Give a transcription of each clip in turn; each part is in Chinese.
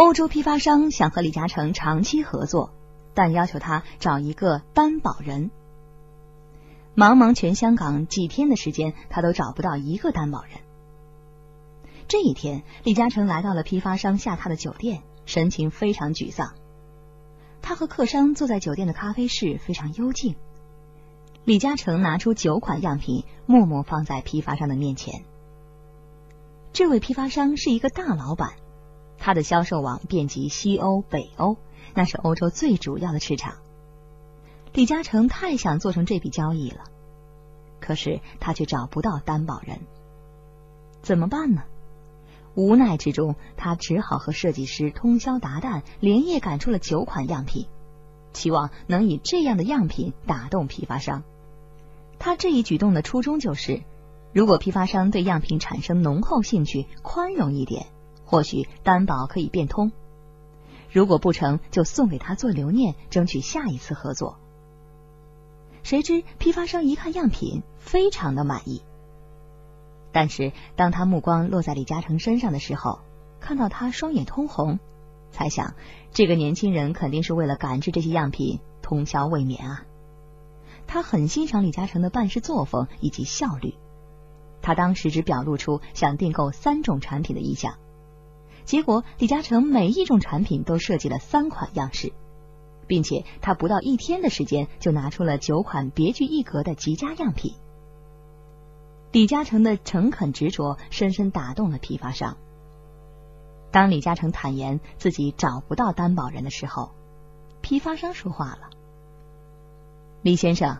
欧洲批发商想和李嘉诚长期合作，但要求他找一个担保人。茫茫全香港几天的时间，他都找不到一个担保人。这一天，李嘉诚来到了批发商下榻的酒店，神情非常沮丧。他和客商坐在酒店的咖啡室，非常幽静。李嘉诚拿出九款样品，默默放在批发商的面前。这位批发商是一个大老板，他的销售网遍及西欧、北欧，那是欧洲最主要的市场。李嘉诚太想做成这笔交易了，可是他却找不到担保人，怎么办呢？无奈之中，他只好和设计师通宵达旦，连夜赶出了九款样品，期望能以这样的样品打动批发商。他这一举动的初衷就是，如果批发商对样品产生浓厚兴趣，宽容一点，或许担保可以变通；如果不成就送给他做留念，争取下一次合作。谁知批发商一看样品，非常的满意。但是，当他目光落在李嘉诚身上的时候，看到他双眼通红，猜想这个年轻人肯定是为了赶制这些样品通宵未眠啊。他很欣赏李嘉诚的办事作风以及效率，他当时只表露出想订购三种产品的意向，结果李嘉诚每一种产品都设计了三款样式，并且他不到一天的时间就拿出了九款别具一格的极佳样品。李嘉诚的诚恳执着深深打动了批发商。当李嘉诚坦言自己找不到担保人的时候，批发商说话了：“李先生，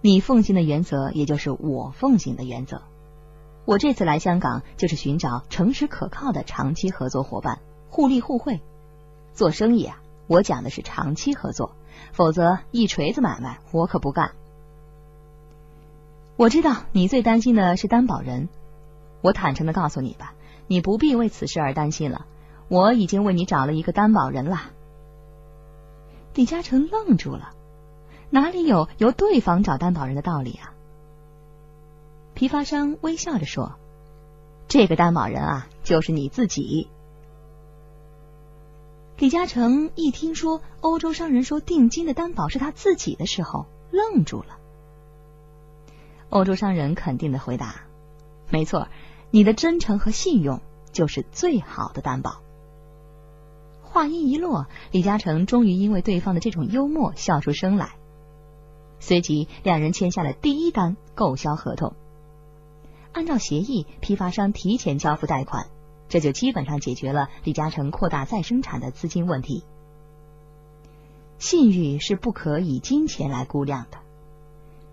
你奉行的原则也就是我奉行的原则。我这次来香港就是寻找诚实可靠的长期合作伙伴，互利互惠。做生意啊，我讲的是长期合作，否则一锤子买卖我可不干。”我知道你最担心的是担保人，我坦诚的告诉你吧，你不必为此事而担心了，我已经为你找了一个担保人了。李嘉诚愣住了，哪里有由对方找担保人的道理啊？批发商微笑着说：“这个担保人啊，就是你自己。”李嘉诚一听说欧洲商人说定金的担保是他自己的时候，愣住了。欧洲商人肯定的回答：“没错，你的真诚和信用就是最好的担保。”话音一落，李嘉诚终于因为对方的这种幽默笑出声来。随即，两人签下了第一单购销合同。按照协议，批发商提前交付贷款，这就基本上解决了李嘉诚扩大再生产的资金问题。信誉是不可以金钱来估量的。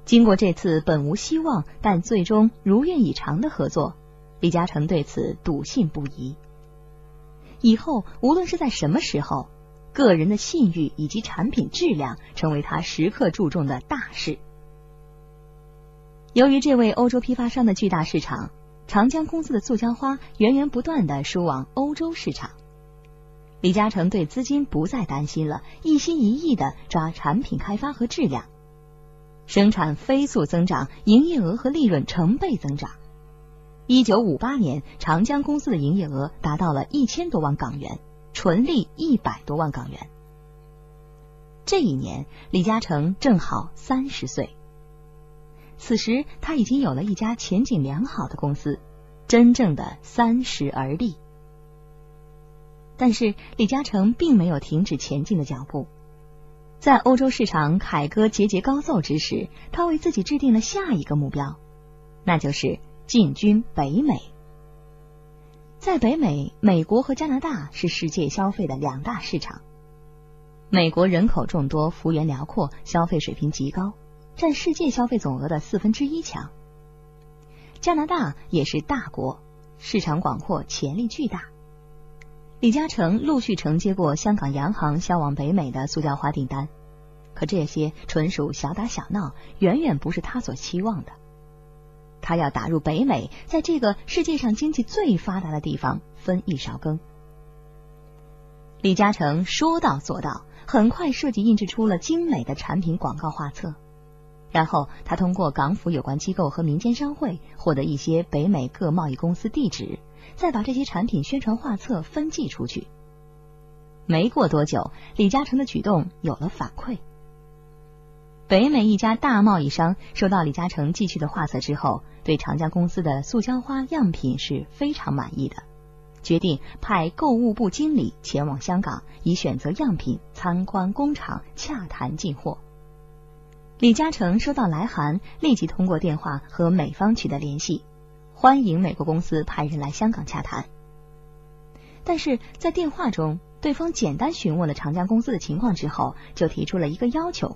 经过这次本无希望但最终如愿以偿的合作，李嘉诚对此笃信不疑。以后无论是在什么时候，个人的信誉以及产品质量成为他时刻注重的大事。由于这位欧洲批发商的巨大市场，长江公司的塑胶花源源不断的输往欧洲市场，李嘉诚对资金不再担心了，一心一意的抓产品开发和质量。生产飞速增长，营业额和利润成倍增长。一九五八年，长江公司的营业额达到了一千多万港元，纯利一百多万港元。这一年，李嘉诚正好三十岁。此时，他已经有了一家前景良好的公司，真正的三十而立。但是，李嘉诚并没有停止前进的脚步。在欧洲市场凯歌节节高奏之时，他为自己制定了下一个目标，那就是进军北美。在北美，美国和加拿大是世界消费的两大市场。美国人口众多，幅员辽阔，消费水平极高，占世界消费总额的四分之一强。加拿大也是大国，市场广阔，潜力巨大。李嘉诚陆续承接过香港洋行销往北美的塑胶花订单，可这些纯属小打小闹，远远不是他所期望的。他要打入北美，在这个世界上经济最发达的地方分一勺羹。李嘉诚说到做到，很快设计印制出了精美的产品广告画册，然后他通过港府有关机构和民间商会获得一些北美各贸易公司地址。再把这些产品宣传画册分寄出去。没过多久，李嘉诚的举动有了反馈。北美一家大贸易商收到李嘉诚寄去的画册之后，对长江公司的塑胶花样品是非常满意的，决定派购物部经理前往香港，以选择样品、参观工厂、洽谈进货。李嘉诚收到来函，立即通过电话和美方取得联系，欢迎美国公司派人来香港洽谈。但是在电话中，对方简单询问了长江公司的情况之后，就提出了一个要求：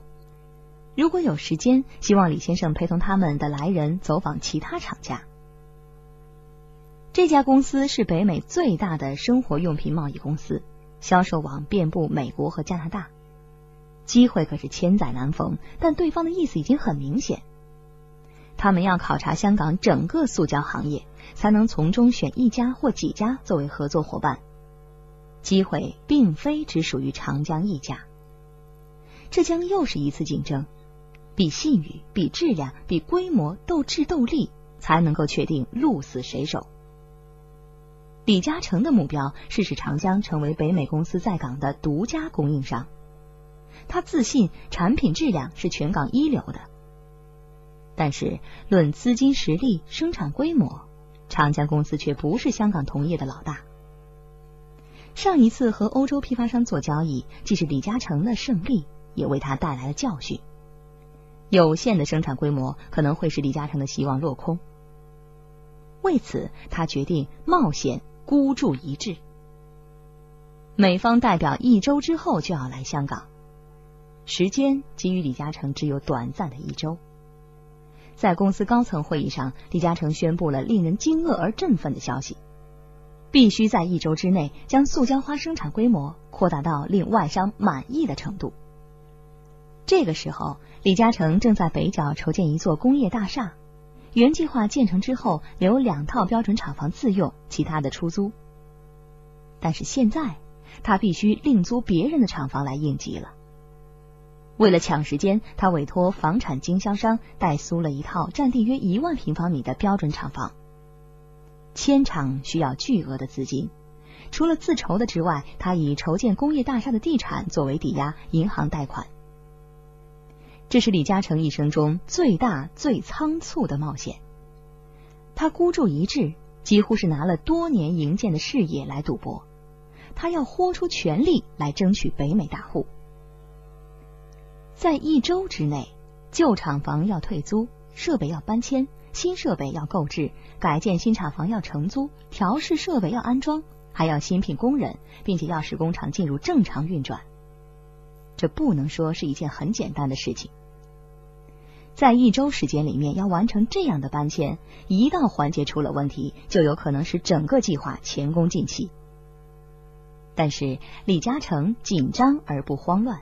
如果有时间，希望李先生陪同他们的来人走访其他厂家。这家公司是北美最大的生活用品贸易公司，销售网遍布美国和加拿大。机会可是千载难逢，但对方的意思已经很明显，他们要考察香港整个塑胶行业，才能从中选一家或几家作为合作伙伴。机会并非只属于长江一家，这将又是一次竞争，比信誉、比质量、比规模，斗智斗力，才能够确定鹿死谁手。李嘉诚的目标是使长江成为北美公司在港的独家供应商。他自信产品质量是全港一流的，但是论资金实力、生产规模，长江公司却不是香港同业的老大。上一次和欧洲批发商做交易，既是李嘉诚的胜利，也为他带来了教训。有限的生产规模可能会使李嘉诚的希望落空。为此，他决定冒险孤注一掷。美方代表一周之后就要来香港。时间给予李嘉诚只有短暂的一周，在公司高层会议上，李嘉诚宣布了令人惊愕而振奋的消息：必须在一周之内将塑胶花生产规模扩大到令外商满意的程度。这个时候，李嘉诚正在北角筹建一座工业大厦，原计划建成之后留两套标准厂房自用，其他的出租。但是现在，他必须另租别人的厂房来应急了。为了抢时间，他委托房产经销商代租了一套占地约一万平方米的标准厂房。迁厂需要巨额的资金，除了自筹的之外，他以筹建工业大厦的地产作为抵押，银行贷款。这是李嘉诚一生中最大、最仓促的冒险。他孤注一掷，几乎是拿了多年营建的事业来赌博。他要豁出全力来争取北美大户。在一周之内，旧厂房要退租，设备要搬迁，新设备要购置，改建新厂房要承租，调试设备要安装，还要新聘工人，并且要使工厂进入正常运转。这不能说是一件很简单的事情。在一周时间里面要完成这样的搬迁，一到环节出了问题，就有可能使整个计划前功尽弃。但是李嘉诚紧张而不慌乱。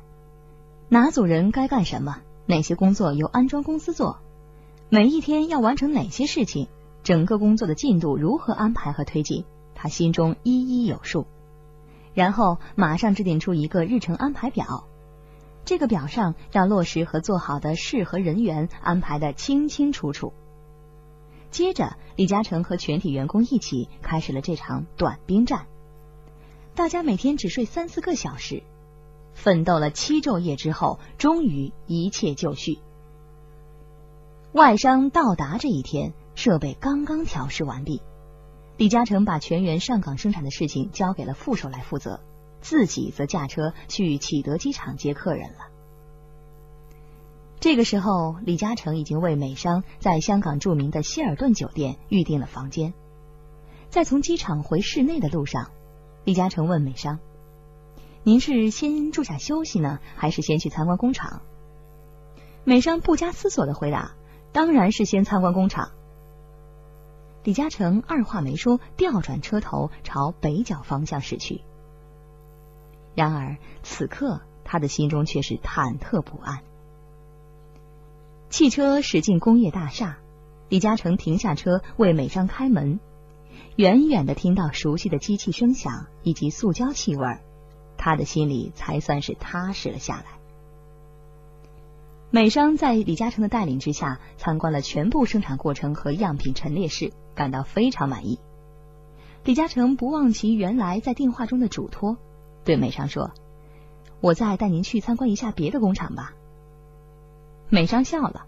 哪组人该干什么？哪些工作由安装公司做？每一天要完成哪些事情？整个工作的进度如何安排和推进？他心中一一有数。然后马上制定出一个日程安排表。这个表上要落实和做好的事和人员安排的清清楚楚。接着，李嘉诚和全体员工一起开始了这场短兵战。大家每天只睡三四个小时。奋斗了七昼夜之后，终于一切就绪。外商到达这一天，设备刚刚调试完毕。李嘉诚把全员上岗生产的事情交给了副手来负责，自己则驾车去启德机场接客人了。这个时候，李嘉诚已经为美商在香港著名的希尔顿酒店预订了房间。在从机场回市内的路上，李嘉诚问美商。您是先住下休息呢，还是先去参观工厂？美商不加思索的回答：“当然是先参观工厂。”李嘉诚二话没说，调转车头朝北角方向驶去。然而此刻他的心中却是忐忑不安。汽车驶进工业大厦，李嘉诚停下车为美商开门，远远的听到熟悉的机器声响以及塑胶气味儿。他的心里才算是踏实了下来。美商在李嘉诚的带领之下，参观了全部生产过程和样品陈列室，感到非常满意。李嘉诚不忘其原来在电话中的嘱托，对美商说：“我再带您去参观一下别的工厂吧。”美商笑了：“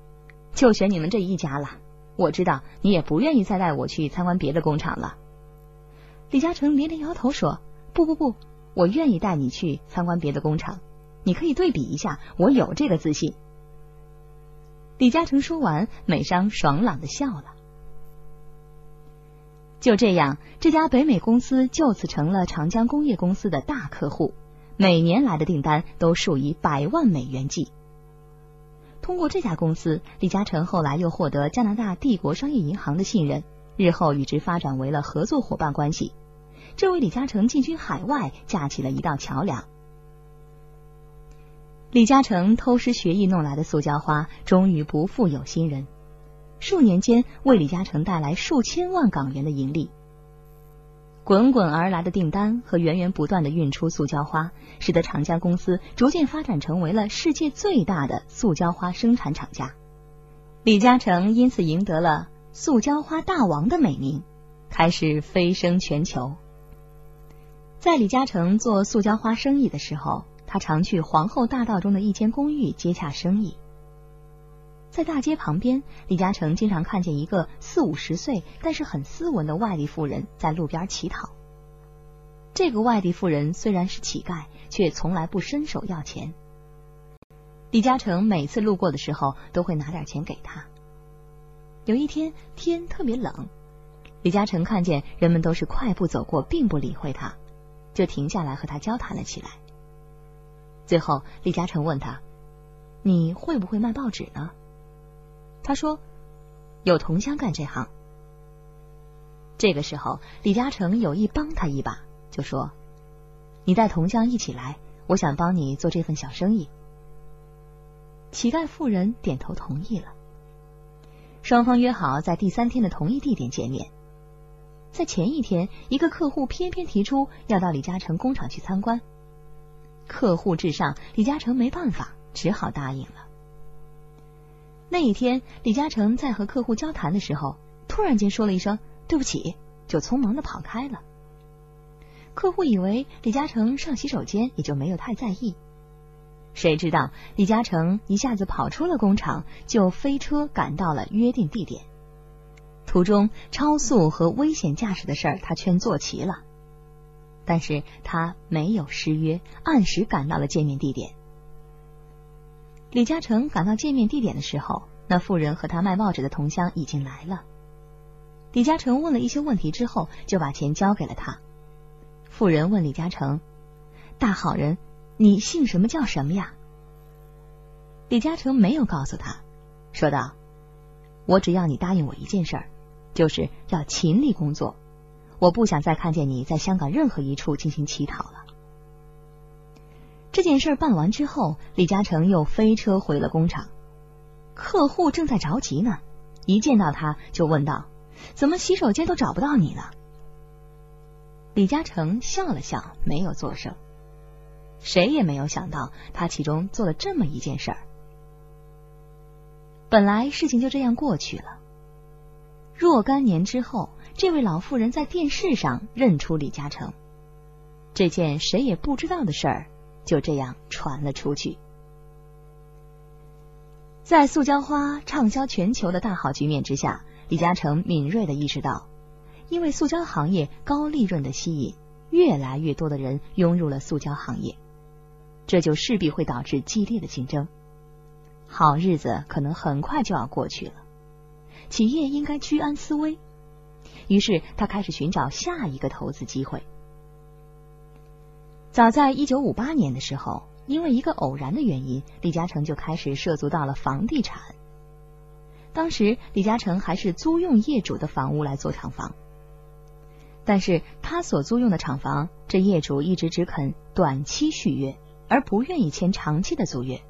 就选你们这一家了。我知道你也不愿意再带我去参观别的工厂了。”李嘉诚连连摇头说：“不不不，我愿意带你去参观别的工厂。你可以对比一下，我有这个自信。”李嘉诚说完，美商爽朗的笑了。就这样，这家北美公司就此成了长江工业公司的大客户，每年来的订单都数以百万美元计。通过这家公司，李嘉诚后来又获得加拿大帝国商业银行的信任，日后与之发展为了合作伙伴关系，这为李嘉诚进军海外架起了一道桥梁。李嘉诚偷师学艺弄来的塑胶花，终于不负有心人，数年间为李嘉诚带来数千万港元的盈利。滚滚而来的订单和源源不断的运出塑胶花，使得长江公司逐渐发展成为了世界最大的塑胶花生产厂家。李嘉诚因此赢得了“塑胶花大王”的美名，开始飞升全球。在李嘉诚做塑胶花生意的时候。他常去皇后大道中的一间公寓接洽生意，在大街旁边，李嘉诚经常看见一个四五十岁但是很斯文的外地妇人在路边乞讨。这个外地妇人虽然是乞丐，却从来不伸手要钱。李嘉诚每次路过的时候，都会拿点钱给他。有一天天特别冷，李嘉诚看见人们都是快步走过，并不理会他，就停下来和他交谈了起来。最后，李嘉诚问他：“你会不会卖报纸呢？”他说：“有同乡干这行。”这个时候，李嘉诚有意帮他一把，就说：“你带同乡一起来，我想帮你做这份小生意。”乞丐妇人点头同意了。双方约好在第三天的同一地点见面。在前一天，一个客户偏偏提出要到李嘉诚工厂去参观。客户至上，李嘉诚没办法，只好答应了。那一天，李嘉诚在和客户交谈的时候，突然间说了一声“对不起”，就匆忙的跑开了。客户以为李嘉诚上洗手间，也就没有太在意。谁知道李嘉诚一下子跑出了工厂，就飞车赶到了约定地点。途中超速和危险驾驶的事儿，他全做齐了。但是他没有失约，按时赶到了见面地点。李嘉诚赶到见面地点的时候，那妇人和他卖报纸的同乡已经来了。李嘉诚问了一些问题之后，就把钱交给了他。妇人问李嘉诚：“大好人，你姓什么叫什么呀？”李嘉诚没有告诉他，说道：“我只要你答应我一件事儿，就是要勤力工作。”我不想再看见你在香港任何一处进行乞讨了。这件事办完之后，李嘉诚又飞车回了工厂。客户正在着急呢，一见到他就问道：“怎么洗手间都找不到你呢？”李嘉诚笑了笑，没有作声。谁也没有想到他其中做了这么一件事儿。本来事情就这样过去了。若干年之后。这位老妇人在电视上认出李嘉诚，这件谁也不知道的事儿就这样传了出去。在塑胶花畅销全球的大好局面之下，李嘉诚敏锐的意识到，因为塑胶行业高利润的吸引，越来越多的人涌入了塑胶行业，这就势必会导致激烈的竞争，好日子可能很快就要过去了，企业应该居安思危。于是他开始寻找下一个投资机会。早在一九五八年的时候，因为一个偶然的原因，李嘉诚就开始涉足到了房地产。当时李嘉诚还是租用业主的房屋来做厂房，但是他所租用的厂房，这业主一直只肯短期续约，而不愿意签长期的租约。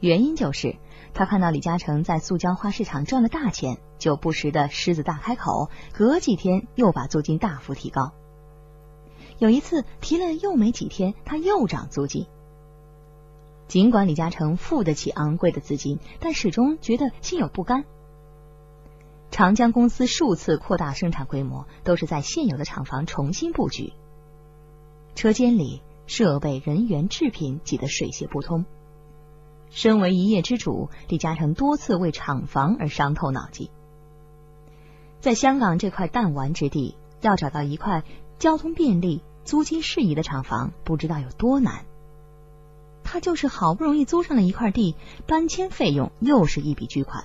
原因就是他看到李嘉诚在塑胶花市场赚了大钱。就不时的狮子大开口，隔几天又把租金大幅提高。有一次提了又没几天，他又涨租金。尽管李嘉诚付得起昂贵的资金，但始终觉得心有不甘。长江公司数次扩大生产规模，都是在现有的厂房重新布局。车间里、设备、人员、制品挤得水泄不通。身为一业之主，李嘉诚多次为厂房而伤透脑筋。在香港这块弹丸之地，要找到一块交通便利、租金适宜的厂房，不知道有多难。他就是好不容易租上了一块地，搬迁费用又是一笔巨款。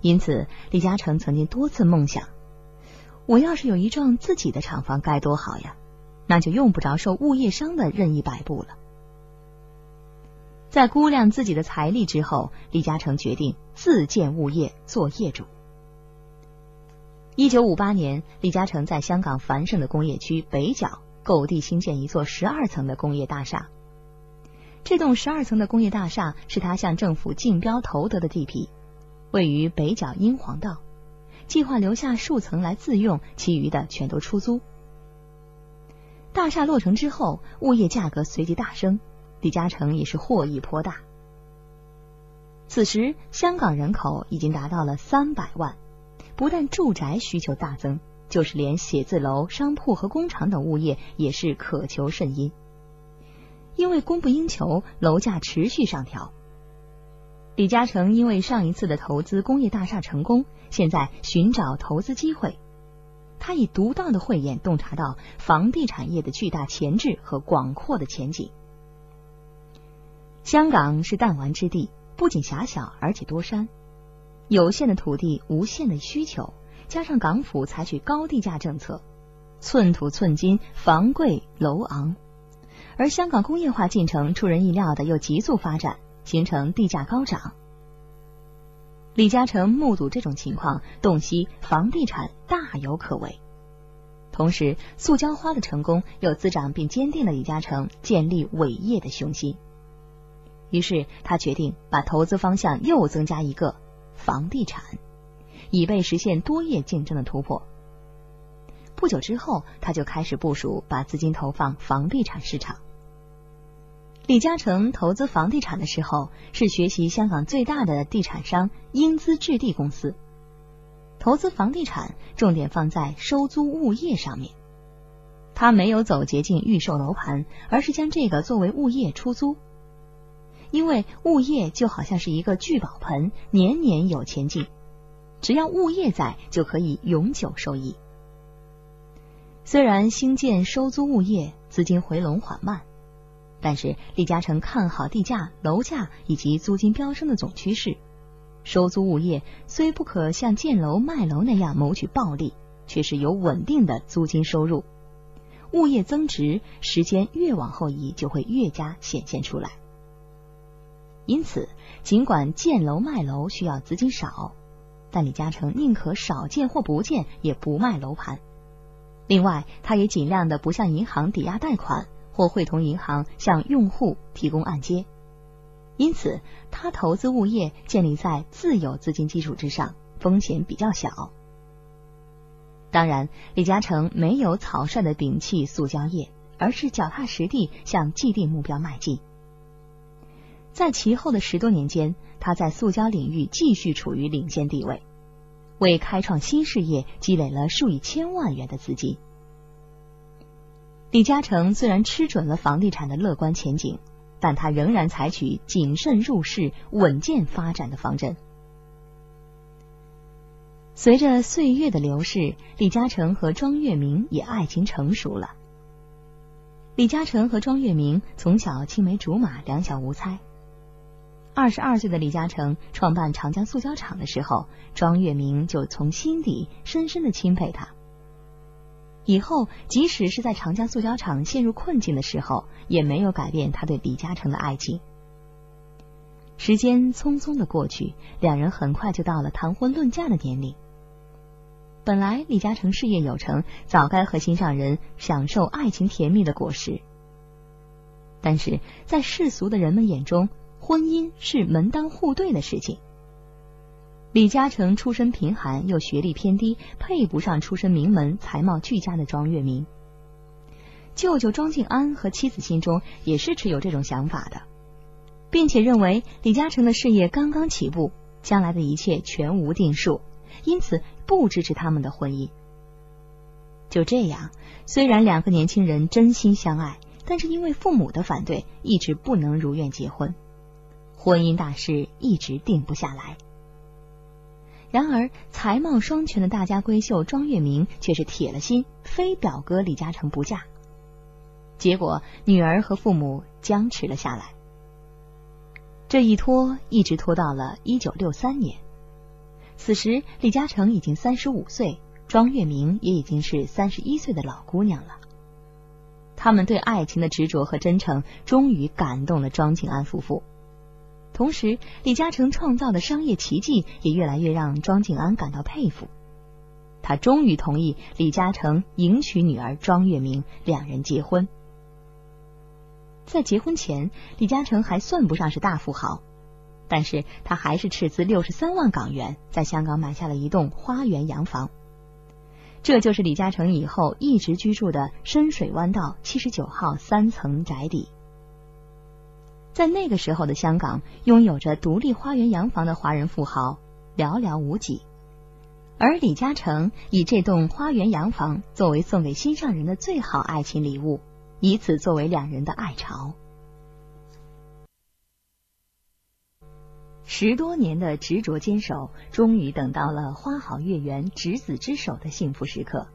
因此，李嘉诚曾经多次梦想：我要是有一幢自己的厂房，该多好呀！那就用不着受物业商的任意摆布了。在估量自己的财力之后，李嘉诚决定自建物业，做业主。一九五八年，李嘉诚在香港繁盛的工业区北角购地兴建一座十二层的工业大厦。这栋十二层的工业大厦是他向政府竞标投得的地皮，位于北角英皇道，计划留下数层来自用，其余的全都出租。大厦落成之后，物业价格随即大升。李嘉诚也是获益颇大。此时，香港人口已经达到了三百万，不但住宅需求大增，就是连写字楼、商铺和工厂等物业也是渴求甚殷。因为供不应求，楼价持续上调。李嘉诚因为上一次的投资工业大厦成功，现在寻找投资机会。他以独到的慧眼洞察到房地产业的巨大潜质和广阔的前景。香港是弹丸之地，不仅狭小，而且多山。有限的土地，无限的需求，加上港府采取高地价政策，寸土寸金，房贵楼昂。而香港工业化进程出人意料的又急速发展，形成地价高涨。李嘉诚目睹这种情况，洞悉房地产大有可为。同时，塑胶花的成功又滋长并坚定了李嘉诚建立伟业的雄心。于是他决定把投资方向又增加一个房地产，以备实现多业竞争的突破。不久之后，他就开始部署，把资金投放房地产市场。李嘉诚投资房地产的时候，是学习香港最大的地产商英资置地公司，投资房地产重点放在收租物业上面。他没有走捷径预售楼盘，而是将这个作为物业出租。因为物业就好像是一个聚宝盆，年年有钱进，只要物业在，就可以永久收益。虽然兴建收租物业资金回笼缓慢，但是李嘉诚看好地价、楼价以及租金飙升的总趋势。收租物业虽不可像建楼卖楼那样谋取暴利，却是有稳定的租金收入。物业增值，时间越往后移，就会越加显现出来。因此，尽管建楼卖楼需要资金少，但李嘉诚宁可少建或不建，也不卖楼盘。另外，他也尽量的不向银行抵押贷款，或会同银行向用户提供按揭。因此，他投资物业建立在自有资金基础之上，风险比较小。当然，李嘉诚没有草率的摒弃塑胶业，而是脚踏实地向既定目标迈进。在其后的十多年间，他在塑胶领域继续处于领先地位，为开创新事业积累了数以千万元的资金。李嘉诚虽然吃准了房地产的乐观前景，但他仍然采取谨慎入市、稳健发展的方针。随着岁月的流逝，李嘉诚和庄月明也爱情成熟了。李嘉诚和庄月明从小青梅竹马，两小无猜。二十二岁的李嘉诚创办长江塑胶厂的时候，庄月明就从心底深深的钦佩他。以后，即使是在长江塑胶厂陷入困境的时候，也没有改变他对李嘉诚的爱情。时间匆匆的过去，两人很快就到了谈婚论嫁的年龄。本来李嘉诚事业有成，早该和心上人享受爱情甜蜜的果实，但是在世俗的人们眼中。婚姻是门当户对的事情。李嘉诚出身贫寒，又学历偏低，配不上出身名门、才貌俱佳的庄月明。舅舅庄敬安和妻子心中也是持有这种想法的，并且认为李嘉诚的事业刚刚起步，将来的一切全无定数，因此不支持他们的婚姻。就这样，虽然两个年轻人真心相爱。但是因为父母的反对，一直不能如愿结婚，婚姻大事一直定不下来。然而，才貌双全的大家闺秀庄月明却是铁了心，非表哥李嘉诚不嫁。结果，女儿和父母僵持了下来。这一拖一直拖到了一九六三年，此时李嘉诚已经三十五岁，庄月明也已经是三十一岁的老姑娘了。他们对爱情的执着和真诚，终于感动了庄静安夫妇。同时，李嘉诚创造的商业奇迹也越来越让庄静安感到佩服。他终于同意李嘉诚迎娶女儿庄月明，两人结婚。在结婚前，李嘉诚还算不上是大富豪，但是他还是斥资六十三万港元，在香港买下了一栋花园洋房。这就是李嘉诚以后一直居住的深水湾道七十九号三层宅邸。在那个时候的香港，拥有着独立花园洋房的华人富豪寥寥无几，而李嘉诚以这栋花园洋房作为送给心上人的最好爱情礼物，以此作为两人的爱巢。十多年的执着坚守，终于等到了花好月圆，执子之手的幸福时刻。